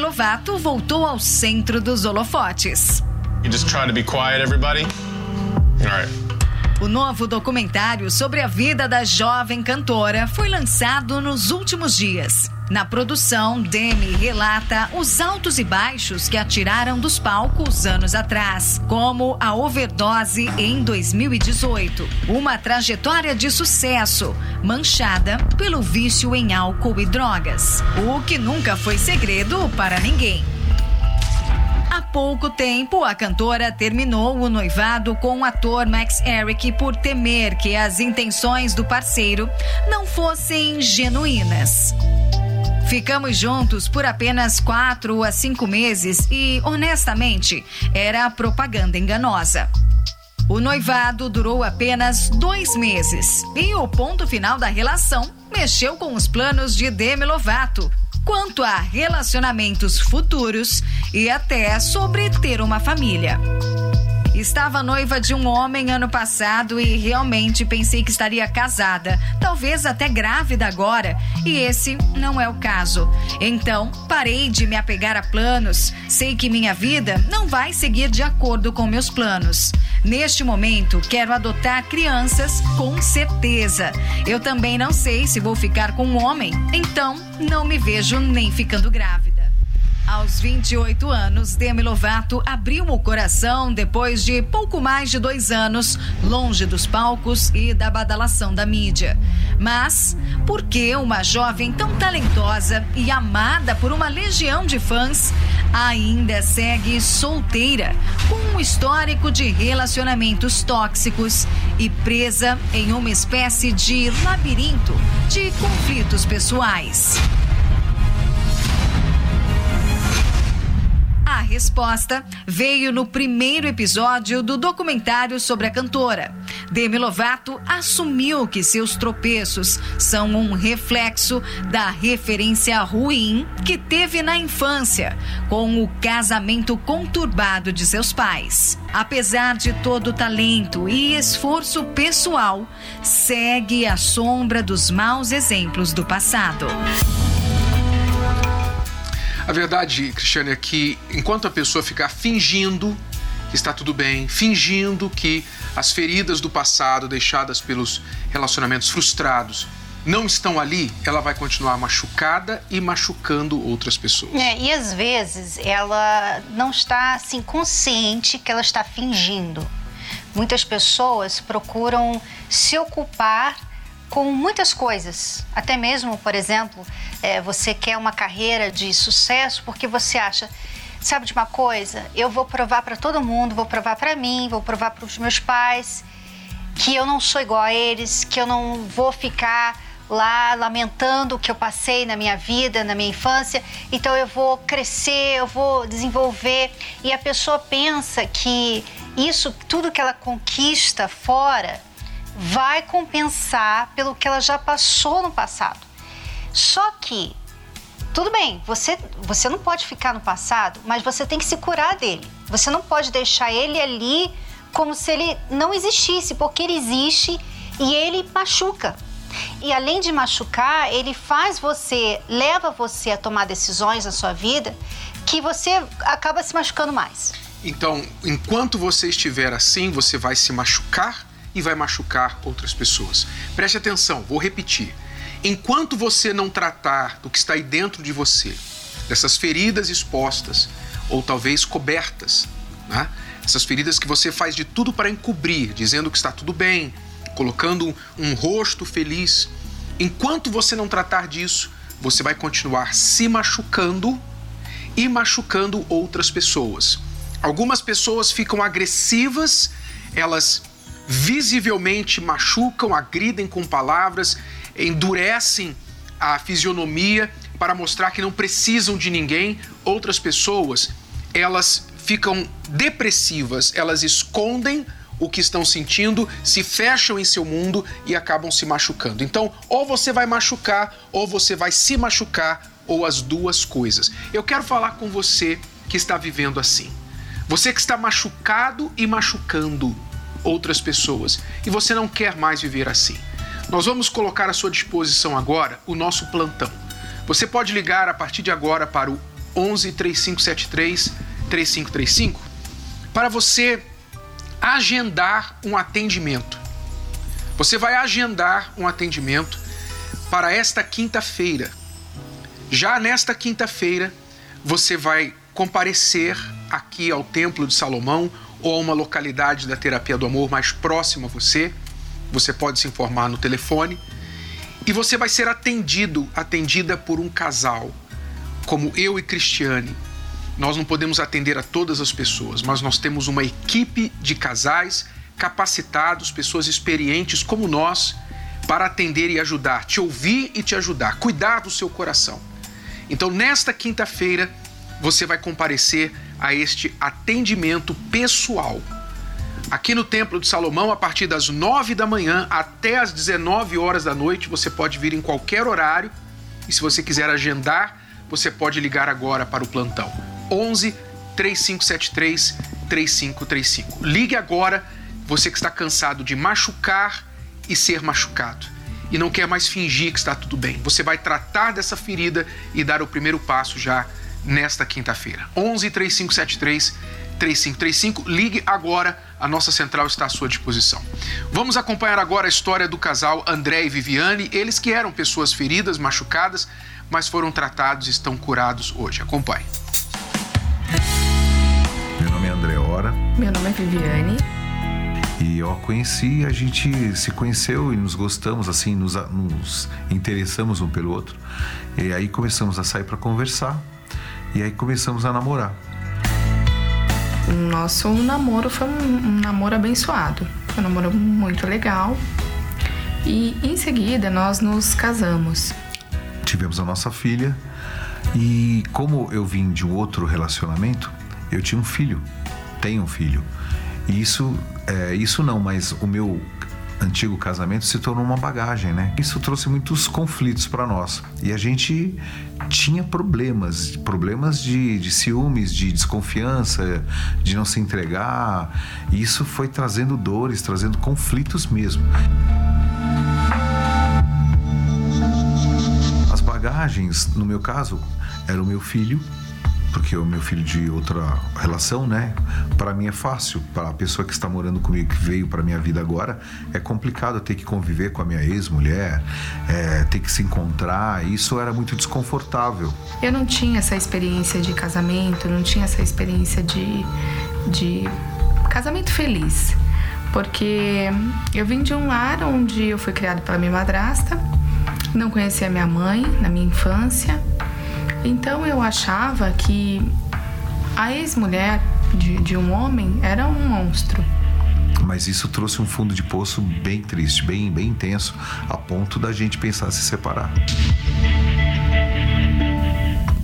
Demi Lovato voltou ao centro dos holofotes. You just trying to be quiet, everybody? All right. O novo documentário sobre a vida da jovem cantora foi lançado nos últimos dias. Na produção, Demi relata os altos e baixos que a tiraram dos palcos anos atrás, como a overdose em 2018. Uma trajetória de sucesso, manchada pelo vício em álcool e drogas. O que nunca foi segredo para ninguém. Há pouco tempo, a cantora terminou o noivado com o ator Max Eric por temer que as intenções do parceiro não fossem genuínas. Ficamos juntos por apenas quatro a cinco meses e, honestamente, era propaganda enganosa. O noivado durou apenas dois meses e o ponto final da relação mexeu com os planos de Demi Lovato quanto a relacionamentos futuros e até sobre ter uma família. Estava noiva de um homem ano passado e realmente pensei que estaria casada, talvez até grávida agora, e esse não é o caso. Então, parei de me apegar a planos. Sei que minha vida não vai seguir de acordo com meus planos. Neste momento, quero adotar crianças com certeza. Eu também não sei se vou ficar com um homem, então não me vejo nem ficando grávida. Aos 28 anos, Demi Lovato abriu o coração depois de pouco mais de dois anos longe dos palcos e da badalação da mídia. Mas por que uma jovem tão talentosa e amada por uma legião de fãs ainda segue solteira, com um histórico de relacionamentos tóxicos e presa em uma espécie de labirinto de conflitos pessoais? A resposta veio no primeiro episódio do documentário sobre a cantora. Demi Lovato assumiu que seus tropeços são um reflexo da referência ruim que teve na infância, com o casamento conturbado de seus pais. Apesar de todo o talento e esforço pessoal, segue à sombra dos maus exemplos do passado. A verdade, Cristiane, é que enquanto a pessoa ficar fingindo que está tudo bem, fingindo que as feridas do passado deixadas pelos relacionamentos frustrados não estão ali, ela vai continuar machucada e machucando outras pessoas. É, e às vezes ela não está assim consciente que ela está fingindo. Muitas pessoas procuram se ocupar com muitas coisas. Até mesmo, por exemplo, é, você quer uma carreira de sucesso porque você acha, sabe de uma coisa? Eu vou provar para todo mundo, vou provar para mim, vou provar para os meus pais que eu não sou igual a eles, que eu não vou ficar lá lamentando o que eu passei na minha vida, na minha infância. Então eu vou crescer, eu vou desenvolver. E a pessoa pensa que isso, tudo que ela conquista fora, vai compensar pelo que ela já passou no passado. Só que, tudo bem, você, você não pode ficar no passado, mas você tem que se curar dele. Você não pode deixar ele ali como se ele não existisse, porque ele existe e ele machuca. E além de machucar, ele faz você, leva você a tomar decisões na sua vida que você acaba se machucando mais. Então, enquanto você estiver assim, você vai se machucar e vai machucar outras pessoas. Preste atenção, vou repetir. Enquanto você não tratar do que está aí dentro de você, dessas feridas expostas ou talvez cobertas, né? essas feridas que você faz de tudo para encobrir, dizendo que está tudo bem, colocando um, um rosto feliz, enquanto você não tratar disso, você vai continuar se machucando e machucando outras pessoas. Algumas pessoas ficam agressivas, elas visivelmente machucam, agridem com palavras, endurecem a fisionomia para mostrar que não precisam de ninguém, outras pessoas, elas ficam depressivas, elas escondem o que estão sentindo, se fecham em seu mundo e acabam se machucando. Então, ou você vai machucar, ou você vai se machucar, ou as duas coisas. Eu quero falar com você que está vivendo assim. Você que está machucado e machucando outras pessoas e você não quer mais viver assim. Nós vamos colocar à sua disposição agora o nosso plantão. Você pode ligar a partir de agora para o 11 3573 3535 para você agendar um atendimento. Você vai agendar um atendimento para esta quinta-feira. Já nesta quinta-feira, você vai comparecer aqui ao Templo de Salomão ou a uma localidade da terapia do amor mais próxima a você. Você pode se informar no telefone e você vai ser atendido, atendida por um casal, como eu e Cristiane nós não podemos atender a todas as pessoas, mas nós temos uma equipe de casais capacitados, pessoas experientes como nós, para atender e ajudar, te ouvir e te ajudar, cuidar do seu coração. Então, nesta quinta-feira, você vai comparecer a este atendimento pessoal. Aqui no Templo de Salomão, a partir das 9 da manhã até as 19 horas da noite, você pode vir em qualquer horário. E se você quiser agendar, você pode ligar agora para o plantão 11 3573 3535. Ligue agora, você que está cansado de machucar e ser machucado e não quer mais fingir que está tudo bem. Você vai tratar dessa ferida e dar o primeiro passo já nesta quinta-feira. 11 3573 3535. Ligue agora, a nossa central está à sua disposição. Vamos acompanhar agora a história do casal André e Viviane, eles que eram pessoas feridas, machucadas, mas foram tratados e estão curados hoje. Acompanhe. Meu nome é André Ora. Meu nome é Viviane. E eu a conheci, a gente se conheceu e nos gostamos, assim, nos, nos interessamos um pelo outro. E aí começamos a sair para conversar. E aí começamos a namorar. Nosso namoro foi um, namoro abençoado. Foi um namoro muito legal. E em seguida nós nos casamos. Tivemos a nossa filha. E como eu vim de um outro relacionamento, eu tinha um filho, tenho um filho. E isso, é, isso não, mas o meu antigo casamento se tornou uma bagagem, né? Isso trouxe muitos conflitos para nós. E a gente tinha problemas, problemas de, de ciúmes, de desconfiança, de não se entregar. E isso foi trazendo dores, trazendo conflitos mesmo. As bagagens, no meu caso, era o meu filho porque o meu filho de outra relação, né? Para mim é fácil, para a pessoa que está morando comigo, que veio para minha vida agora, é complicado ter que conviver com a minha ex-mulher, é, ter que se encontrar. Isso era muito desconfortável. Eu não tinha essa experiência de casamento, não tinha essa experiência de, de casamento feliz, porque eu vim de um lar onde eu fui criado pela minha madrasta, não conhecia minha mãe na minha infância então eu achava que a ex-mulher de, de um homem era um monstro. Mas isso trouxe um fundo de poço bem triste, bem, bem intenso, a ponto da gente pensar em se separar.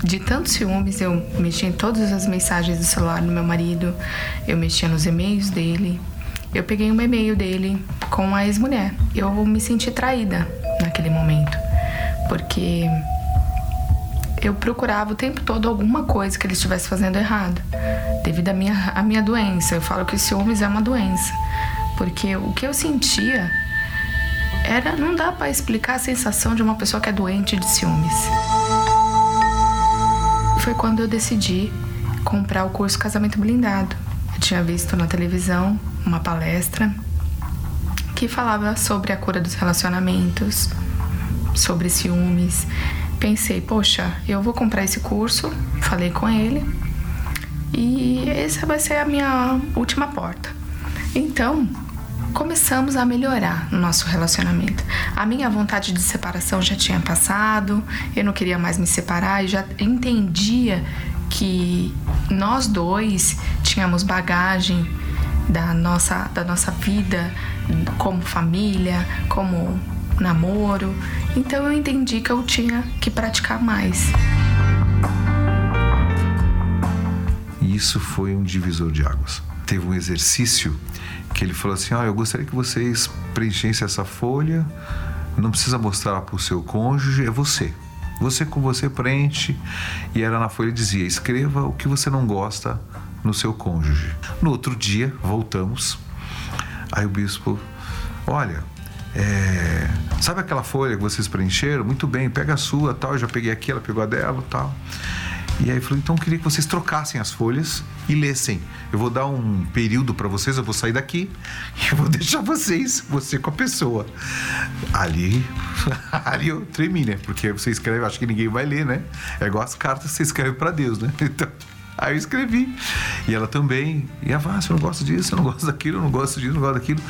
De tantos ciúmes, eu mexia em todas as mensagens do celular do meu marido, eu mexia nos e-mails dele. Eu peguei um e-mail dele com a ex-mulher. Eu me senti traída naquele momento, porque eu procurava o tempo todo alguma coisa que ele estivesse fazendo errado, devido à minha, à minha doença. Eu falo que ciúmes é uma doença, porque o que eu sentia era. Não dá para explicar a sensação de uma pessoa que é doente de ciúmes. Foi quando eu decidi comprar o curso Casamento Blindado. Eu tinha visto na televisão uma palestra que falava sobre a cura dos relacionamentos, sobre ciúmes pensei, poxa, eu vou comprar esse curso, falei com ele e essa vai ser a minha última porta. Então, começamos a melhorar o nosso relacionamento. A minha vontade de separação já tinha passado, eu não queria mais me separar e já entendia que nós dois tínhamos bagagem da nossa, da nossa vida como família, como namoro. Então eu entendi que eu tinha que praticar mais. Isso foi um divisor de águas. Teve um exercício que ele falou assim: Olha, eu gostaria que vocês preenchessem essa folha, não precisa mostrar para o seu cônjuge, é você. Você com você preenche. E era na folha dizia: escreva o que você não gosta no seu cônjuge. No outro dia, voltamos. Aí o bispo, olha, é, sabe aquela folha que vocês preencheram? Muito bem, pega a sua, tal. Eu já peguei aqui, ela pegou a dela, tal. E aí falou, então eu queria que vocês trocassem as folhas e lessem. Eu vou dar um período para vocês, eu vou sair daqui e eu vou deixar vocês, você com a pessoa. Ali, ali eu tremi, né? Porque você escreve, acho que ninguém vai ler, né? É igual as cartas que você escreve para Deus, né? Então, aí eu escrevi. E ela também. E ela, ah, você não gosta disso, eu não gosto daquilo, eu não gosto disso, eu não gosto daquilo.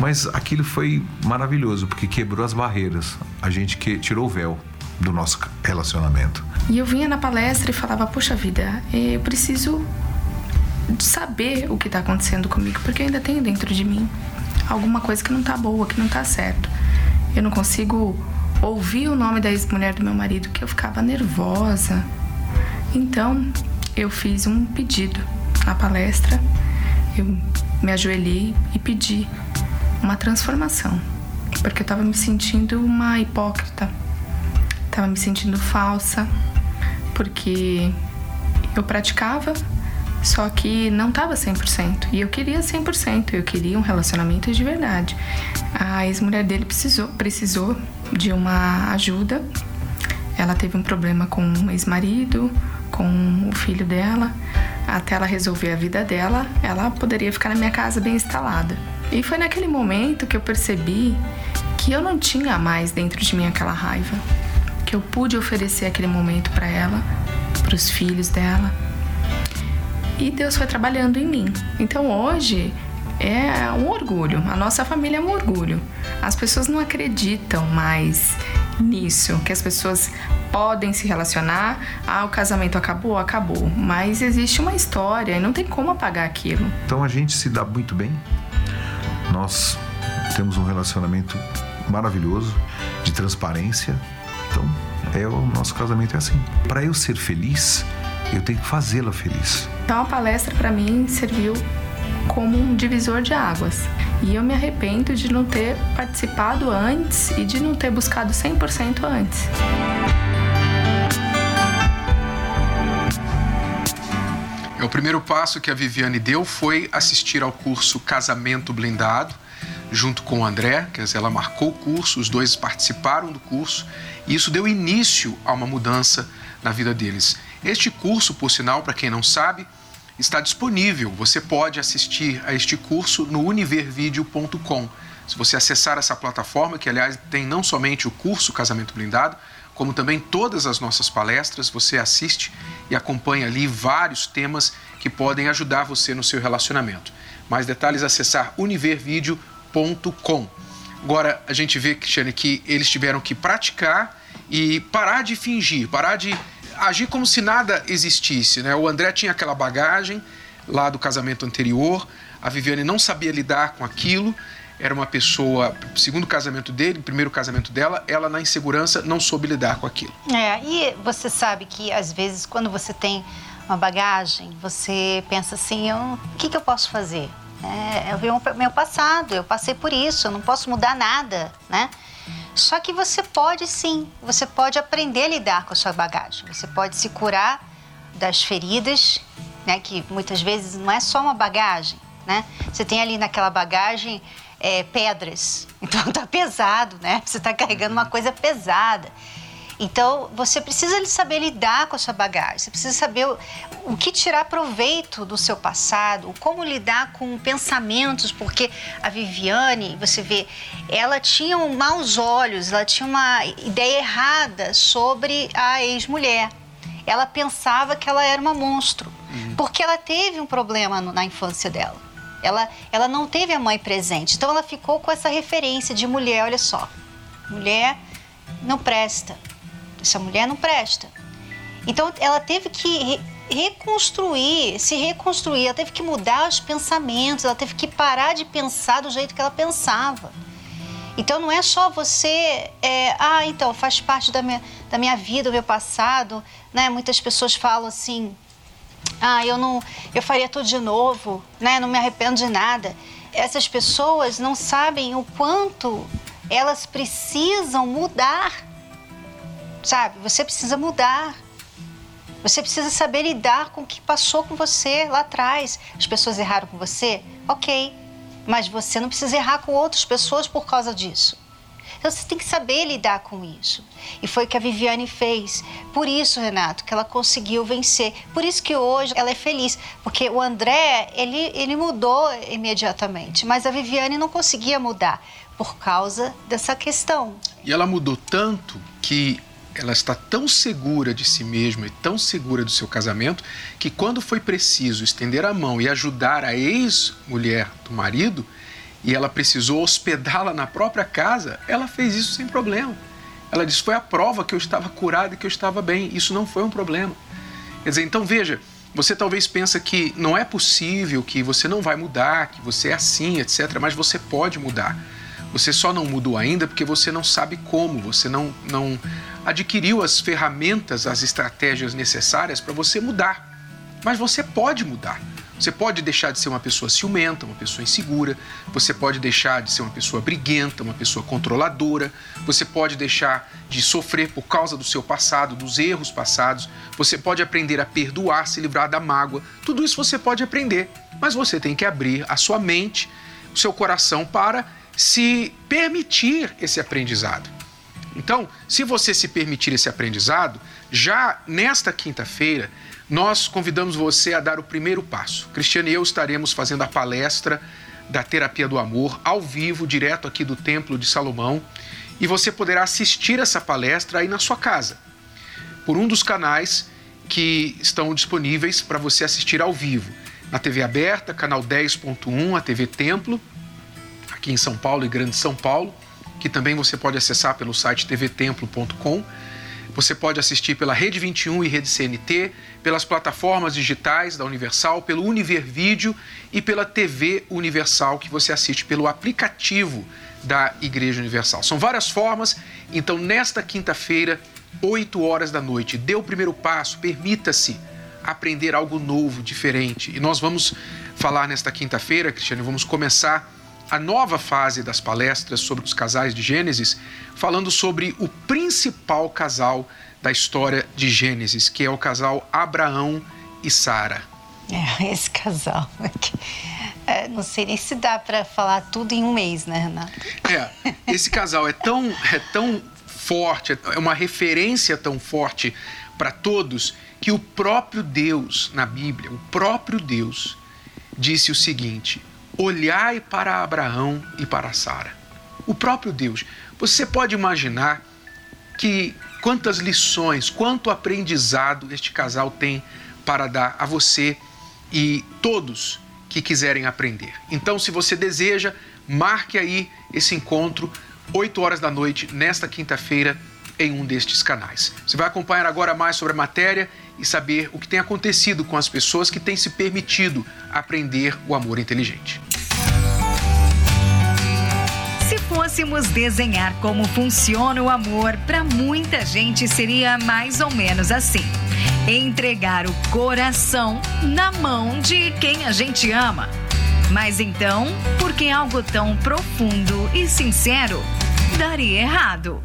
Mas aquilo foi maravilhoso, porque quebrou as barreiras. A gente que tirou o véu do nosso relacionamento. E eu vinha na palestra e falava: Poxa vida, eu preciso saber o que está acontecendo comigo, porque eu ainda tenho dentro de mim alguma coisa que não tá boa, que não tá certo. Eu não consigo ouvir o nome da ex-mulher do meu marido, que eu ficava nervosa. Então, eu fiz um pedido na palestra. Eu me ajoelhei e pedi uma transformação, porque eu estava me sentindo uma hipócrita Tava me sentindo falsa, porque eu praticava, só que não tava 100%. E eu queria 100%, eu queria um relacionamento de verdade. A ex-mulher dele precisou, precisou de uma ajuda. Ela teve um problema com o ex-marido, com o filho dela. Até ela resolver a vida dela, ela poderia ficar na minha casa bem instalada. E foi naquele momento que eu percebi que eu não tinha mais dentro de mim aquela raiva que eu pude oferecer aquele momento para ela, para os filhos dela. E Deus foi trabalhando em mim. Então hoje é um orgulho. A nossa família é um orgulho. As pessoas não acreditam mais nisso, que as pessoas podem se relacionar. Ah, o casamento acabou, acabou. Mas existe uma história e não tem como apagar aquilo. Então a gente se dá muito bem. Nós temos um relacionamento maravilhoso de transparência, então, é o nosso casamento é assim. Para eu ser feliz, eu tenho que fazê-la feliz. Então a palestra para mim serviu como um divisor de águas. E eu me arrependo de não ter participado antes e de não ter buscado 100% antes. O primeiro passo que a Viviane deu foi assistir ao curso Casamento Blindado, junto com o André, quer dizer, ela marcou o curso, os dois participaram do curso e isso deu início a uma mudança na vida deles. Este curso, por sinal, para quem não sabe, está disponível. Você pode assistir a este curso no univervideo.com. Se você acessar essa plataforma, que aliás tem não somente o curso Casamento Blindado, como também todas as nossas palestras, você assiste e acompanha ali vários temas que podem ajudar você no seu relacionamento. Mais detalhes acessar univervideo.com. Agora a gente vê, Cristiane, que eles tiveram que praticar e parar de fingir, parar de agir como se nada existisse. Né? O André tinha aquela bagagem lá do casamento anterior, a Viviane não sabia lidar com aquilo, era uma pessoa, segundo casamento dele, primeiro casamento dela, ela na insegurança não soube lidar com aquilo. É, e você sabe que às vezes quando você tem uma bagagem, você pensa assim, o que, que eu posso fazer? É, eu vi o meu passado, eu passei por isso, eu não posso mudar nada, né? Só que você pode sim, você pode aprender a lidar com a sua bagagem, você pode se curar das feridas, né? Que muitas vezes não é só uma bagagem, né? Você tem ali naquela bagagem é, pedras, então tá pesado, né? Você tá carregando uma coisa pesada. Então, você precisa saber lidar com a sua bagagem, você precisa saber o, o, que tirar proveito do seu passado, como lidar com pensamentos, porque a Viviane, você vê, ela tinha um maus olhos, ela tinha uma ideia errada sobre a ex-mulher. Ela pensava que ela era uma monstro, uhum. porque ela teve um problema no, na infância dela. Ela, ela não teve a mãe presente, então ela ficou com essa referência de mulher, olha só, mulher não presta, essa mulher não presta. Então ela teve que reconstruir, se reconstruir, ela teve que mudar os pensamentos, ela teve que parar de pensar do jeito que ela pensava. Então não é só você, é, ah, então faz parte da minha, da minha vida, do meu passado, né? Muitas pessoas falam assim, ah, eu não, eu faria tudo de novo, né? Não me arrependo de nada. Essas pessoas não sabem o quanto elas precisam mudar, sabe? Você precisa mudar. Você precisa saber lidar com o que passou com você lá atrás. As pessoas erraram com você? Ok. Mas você não precisa errar com outras pessoas por causa disso. Então você tem que saber lidar com isso. E foi o que a Viviane fez. Por isso, Renato, que ela conseguiu vencer. Por isso que hoje ela é feliz. Porque o André, ele, ele mudou imediatamente. Mas a Viviane não conseguia mudar por causa dessa questão. E ela mudou tanto que ela está tão segura de si mesma e tão segura do seu casamento que quando foi preciso estender a mão e ajudar a ex-mulher do marido e ela precisou hospedá-la na própria casa, ela fez isso sem problema. Ela disse: "Foi a prova que eu estava curada e que eu estava bem. Isso não foi um problema". Quer dizer, então veja, você talvez pensa que não é possível, que você não vai mudar, que você é assim, etc, mas você pode mudar. Você só não mudou ainda porque você não sabe como, você não não adquiriu as ferramentas, as estratégias necessárias para você mudar. Mas você pode mudar. Você pode deixar de ser uma pessoa ciumenta, uma pessoa insegura, você pode deixar de ser uma pessoa briguenta, uma pessoa controladora, você pode deixar de sofrer por causa do seu passado, dos erros passados, você pode aprender a perdoar, se livrar da mágoa. Tudo isso você pode aprender, mas você tem que abrir a sua mente, o seu coração para se permitir esse aprendizado. Então, se você se permitir esse aprendizado, já nesta quinta-feira, nós convidamos você a dar o primeiro passo. Cristiano e eu estaremos fazendo a palestra da Terapia do Amor ao vivo, direto aqui do Templo de Salomão, e você poderá assistir essa palestra aí na sua casa, por um dos canais que estão disponíveis para você assistir ao vivo. Na TV aberta, canal 10.1, a TV Templo, aqui em São Paulo e Grande São Paulo, que também você pode acessar pelo site tvtemplo.com. Você pode assistir pela Rede 21 e Rede CNT, pelas plataformas digitais da Universal, pelo Univer Vídeo e pela TV Universal, que você assiste pelo aplicativo da Igreja Universal. São várias formas, então nesta quinta-feira, 8 horas da noite, dê o primeiro passo, permita-se aprender algo novo, diferente. E nós vamos falar nesta quinta-feira, Cristiano, vamos começar a nova fase das palestras sobre os casais de Gênesis, falando sobre o principal casal da história de Gênesis, que é o casal Abraão e Sara. É, esse casal. É, não sei nem se dá para falar tudo em um mês, né, Renato? É, esse casal é tão, é tão forte, é uma referência tão forte para todos, que o próprio Deus, na Bíblia, o próprio Deus, disse o seguinte: olhai para Abraão e para Sara. O próprio Deus. Você pode imaginar que quantas lições, quanto aprendizado este casal tem para dar a você e todos que quiserem aprender. Então, se você deseja, marque aí esse encontro, 8 horas da noite, nesta quinta-feira, em um destes canais. Você vai acompanhar agora mais sobre a matéria e saber o que tem acontecido com as pessoas que têm se permitido aprender o amor inteligente. Se fôssemos desenhar como funciona o amor, para muita gente seria mais ou menos assim: entregar o coração na mão de quem a gente ama. Mas então, por que algo tão profundo e sincero daria errado?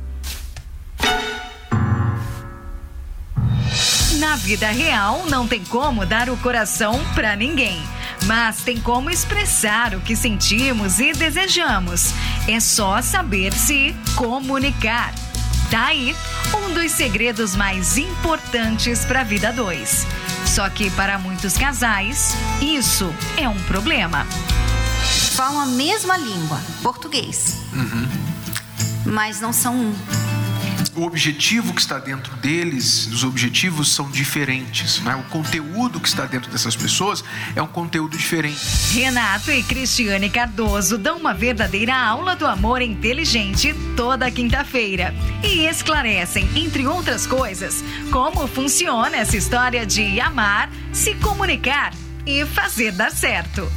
Na vida real, não tem como dar o coração para ninguém, mas tem como expressar o que sentimos e desejamos. É só saber se comunicar. Tá aí um dos segredos mais importantes para a vida dois. Só que para muitos casais, isso é um problema. Falam a mesma língua, português. Mas não são um. O objetivo que está dentro deles, os objetivos são diferentes. Né? O conteúdo que está dentro dessas pessoas é um conteúdo diferente. Renato e Cristiane Cardoso dão uma verdadeira aula do amor inteligente toda quinta-feira e esclarecem, entre outras coisas, como funciona essa história de amar, se comunicar e fazer dar certo.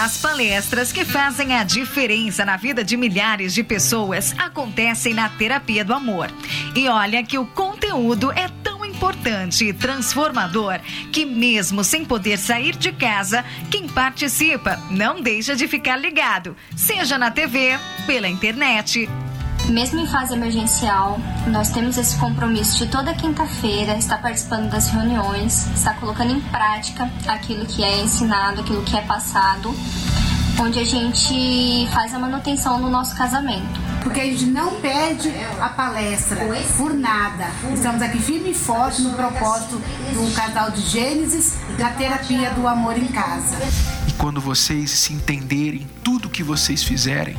As palestras que fazem a diferença na vida de milhares de pessoas acontecem na Terapia do Amor. E olha que o conteúdo é tão importante e transformador que, mesmo sem poder sair de casa, quem participa não deixa de ficar ligado, seja na TV, pela internet mesmo em fase emergencial, nós temos esse compromisso de toda quinta-feira estar participando das reuniões, estar colocando em prática aquilo que é ensinado, aquilo que é passado, onde a gente faz a manutenção do nosso casamento. Porque a gente não perde a palestra por nada. Estamos aqui firme e forte no propósito do casal de Gênesis da terapia do amor em casa. E quando vocês se entenderem tudo que vocês fizerem,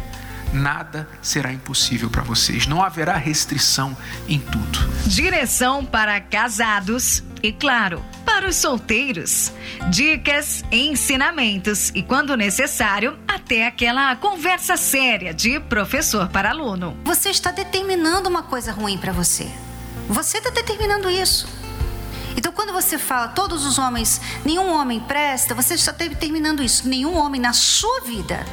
nada será impossível para vocês. Não haverá restrição em tudo. Direção para casados e, claro, para os solteiros. Dicas, ensinamentos e, quando necessário, até aquela conversa séria de professor para aluno. Você está determinando uma coisa ruim para você. Você está determinando isso. Então, quando você fala todos os homens, nenhum homem presta, você está determinando isso. Nenhum homem na sua vida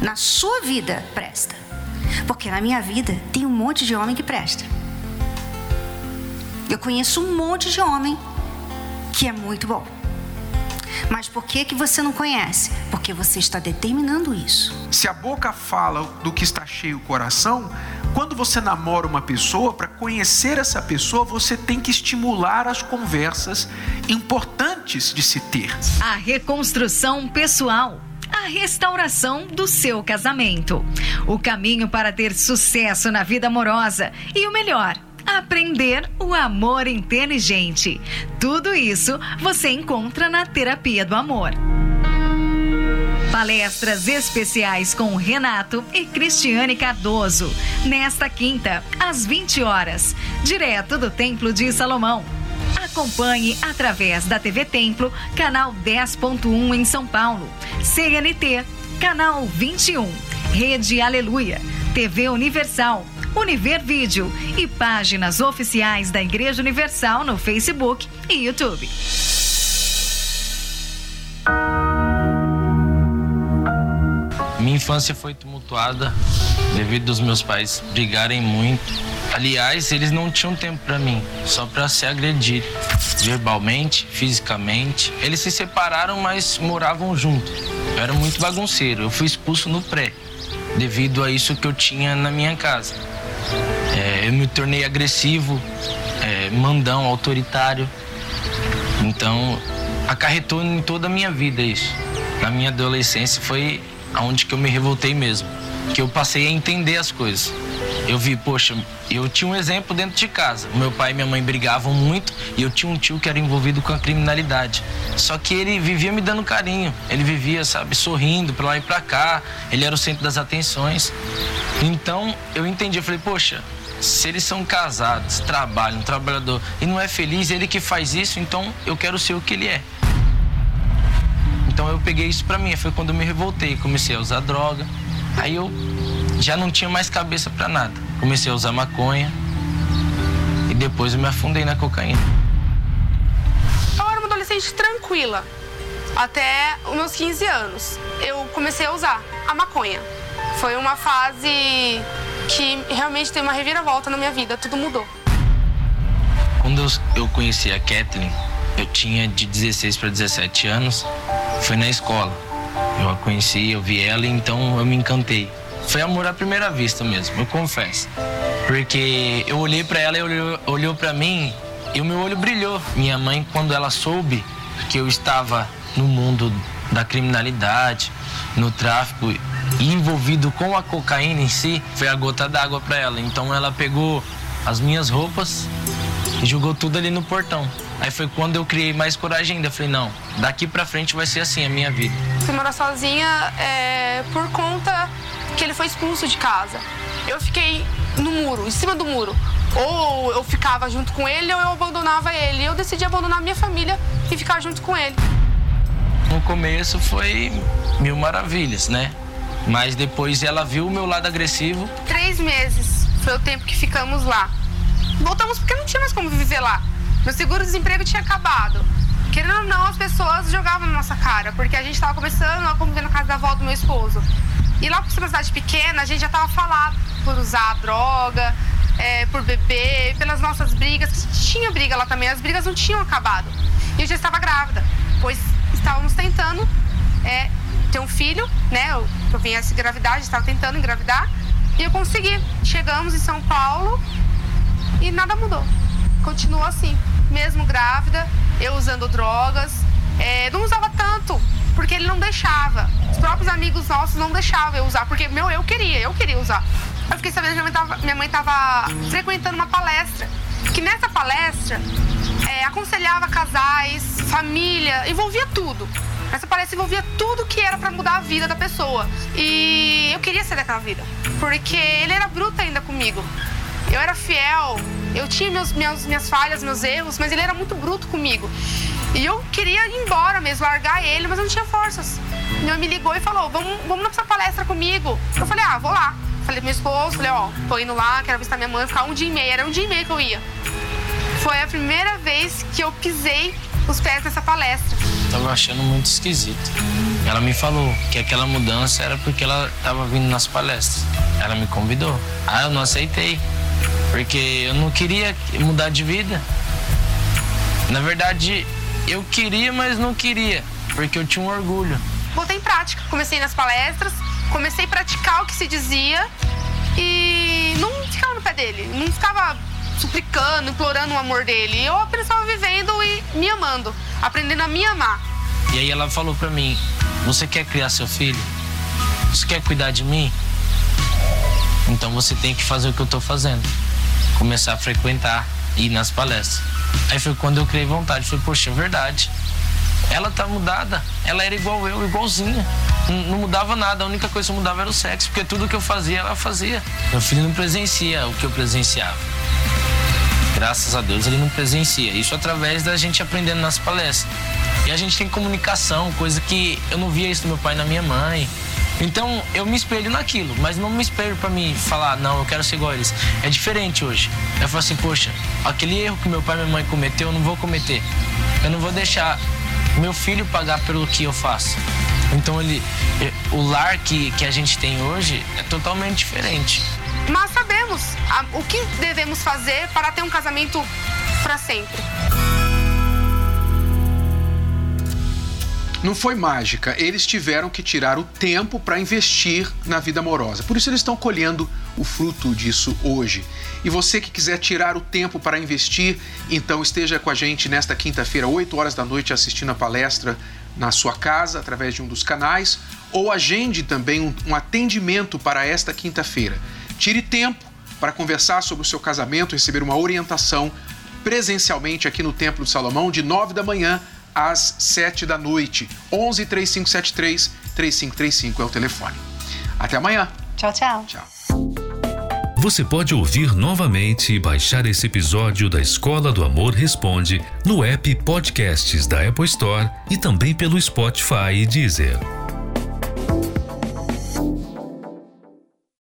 na sua vida presta. Porque na minha vida tem um monte de homem que presta. Eu conheço um monte de homem que é muito bom. Mas por que que você não conhece? Porque você está determinando isso. Se a boca fala do que está cheio o coração, quando você namora uma pessoa, para conhecer essa pessoa, você tem que estimular as conversas importantes de se ter. A reconstrução pessoal a restauração do seu casamento. O caminho para ter sucesso na vida amorosa e o melhor, aprender o amor inteligente. Tudo isso você encontra na Terapia do Amor. Palestras especiais com Renato e Cristiane Cardoso, nesta quinta, às 20 horas, direto do Templo de Salomão. Acompanhe através da TV Templo, canal 10.1 em São Paulo, CNT, canal 21, Rede Aleluia, TV Universal, Univer Vídeo e páginas oficiais da Igreja Universal no Facebook e YouTube. Minha infância foi tumultuada devido aos meus pais brigarem muito. Aliás, eles não tinham tempo para mim, só para se agredir, verbalmente, fisicamente. Eles se separaram, mas moravam juntos. Eu era muito bagunceiro. Eu fui expulso no pré, devido a isso que eu tinha na minha casa. É, eu me tornei agressivo, é, mandão, autoritário. Então, acarretou em toda a minha vida isso. Na minha adolescência foi aonde que eu me revoltei mesmo, que eu passei a entender as coisas. Eu vi, poxa, eu tinha um exemplo dentro de casa. Meu pai e minha mãe brigavam muito e eu tinha um tio que era envolvido com a criminalidade. Só que ele vivia me dando carinho. Ele vivia, sabe, sorrindo para lá e para cá. Ele era o centro das atenções. Então eu entendi, eu falei, poxa, se eles são casados, trabalham, um trabalhador e não é feliz, ele que faz isso, então eu quero ser o que ele é. Então eu peguei isso pra mim. Foi quando eu me revoltei, comecei a usar droga. Aí eu já não tinha mais cabeça para nada. Comecei a usar maconha e depois eu me afundei na cocaína. Eu era uma adolescente tranquila até os meus 15 anos. Eu comecei a usar a maconha. Foi uma fase que realmente teve uma reviravolta na minha vida, tudo mudou. Quando eu conheci a Kathleen, eu tinha de 16 para 17 anos foi na escola. Eu a conheci, eu vi ela, então eu me encantei. Foi amor à primeira vista mesmo, eu confesso. Porque eu olhei para ela e olhou, olhou para mim e o meu olho brilhou. Minha mãe, quando ela soube que eu estava no mundo da criminalidade, no tráfico envolvido com a cocaína em si, foi a gota d'água para ela. Então ela pegou as minhas roupas e jogou tudo ali no portão. Aí foi quando eu criei mais coragem ainda. Falei, não, daqui pra frente vai ser assim a minha vida. Fui morar sozinha é, por conta que ele foi expulso de casa. Eu fiquei no muro, em cima do muro. Ou eu ficava junto com ele ou eu abandonava ele. Eu decidi abandonar minha família e ficar junto com ele. No começo foi mil maravilhas, né? Mas depois ela viu o meu lado agressivo. Três meses foi o tempo que ficamos lá. Voltamos porque não tinha mais como viver lá. Meu seguro-desemprego tinha acabado. Querendo ou não, as pessoas jogavam na nossa cara, porque a gente estava começando a conviver na casa da avó do meu esposo. E lá por ser uma cidade pequena, a gente já estava falado por usar droga, é, por beber, pelas nossas brigas. Tinha briga lá também, as brigas não tinham acabado. E eu já estava grávida, pois estávamos tentando é, ter um filho, né? Eu, eu vinha essa gravidade, estava tentando engravidar. E eu consegui. Chegamos em São Paulo e nada mudou. Continuou assim, mesmo grávida, eu usando drogas. É, não usava tanto, porque ele não deixava. Os próprios amigos nossos não deixavam eu usar, porque meu, eu queria, eu queria usar. Eu fiquei sabendo que minha mãe estava frequentando uma palestra. Que nessa palestra é, aconselhava casais, família, envolvia tudo. Essa palestra envolvia tudo que era para mudar a vida da pessoa. E eu queria ser daquela vida, porque ele era bruto ainda comigo. Eu era fiel, eu tinha meus, minhas, minhas falhas, meus erros, mas ele era muito bruto comigo. E eu queria ir embora mesmo, largar ele, mas eu não tinha forças. Ele me ligou e falou: Vamos, vamos nessa palestra comigo. Eu falei: Ah, vou lá. Falei pro meu esposo, falei: Ó, tô indo lá, quero visitar minha mãe, ficar um dia e meio. Era um dia e meio que eu ia. Foi a primeira vez que eu pisei os pés nessa palestra. Tava achando muito esquisito. Ela me falou que aquela mudança era porque ela tava vindo nas palestras. Ela me convidou. Ah, eu não aceitei. Porque eu não queria mudar de vida. Na verdade, eu queria, mas não queria. Porque eu tinha um orgulho. Botei em prática. Comecei nas palestras, comecei a praticar o que se dizia e não ficava no pé dele. Não ficava suplicando, implorando o amor dele. Eu apenas estava vivendo e me amando, aprendendo a me amar. E aí ela falou para mim: Você quer criar seu filho? Você quer cuidar de mim? Então você tem que fazer o que eu tô fazendo. Começar a frequentar e ir nas palestras. Aí foi quando eu criei vontade. Falei, poxa, é verdade. Ela tá mudada. Ela era igual eu, igualzinha. Não, não, mudava nada, a única coisa que mudava era o sexo, porque tudo que eu fazia, ela fazia. Meu filho não presencia o que eu presenciava. Graças a Deus ele não presencia. Isso através da gente aprendendo nas palestras. E a gente tem comunicação, coisa que eu não via isso do meu pai e na minha mãe. Então eu me espelho naquilo, mas não me espelho para mim falar, não, eu quero ser igual a eles. É diferente hoje. Eu falo assim, poxa, aquele erro que meu pai e minha mãe cometeu, eu não vou cometer. Eu não vou deixar meu filho pagar pelo que eu faço. Então ele, o lar que, que a gente tem hoje é totalmente diferente. Mas sabemos o que devemos fazer para ter um casamento para sempre. Não foi mágica, eles tiveram que tirar o tempo para investir na vida amorosa. Por isso eles estão colhendo o fruto disso hoje. E você que quiser tirar o tempo para investir, então esteja com a gente nesta quinta-feira, 8 horas da noite, assistindo a palestra na sua casa, através de um dos canais, ou agende também um, um atendimento para esta quinta-feira. Tire tempo para conversar sobre o seu casamento, receber uma orientação presencialmente aqui no Templo de Salomão, de 9 da manhã às 7 da noite. 11 3573 3535 é o telefone. Até amanhã. Tchau, tchau. Tchau. Você pode ouvir novamente e baixar esse episódio da Escola do Amor Responde no app Podcasts da Apple Store e também pelo Spotify e Deezer.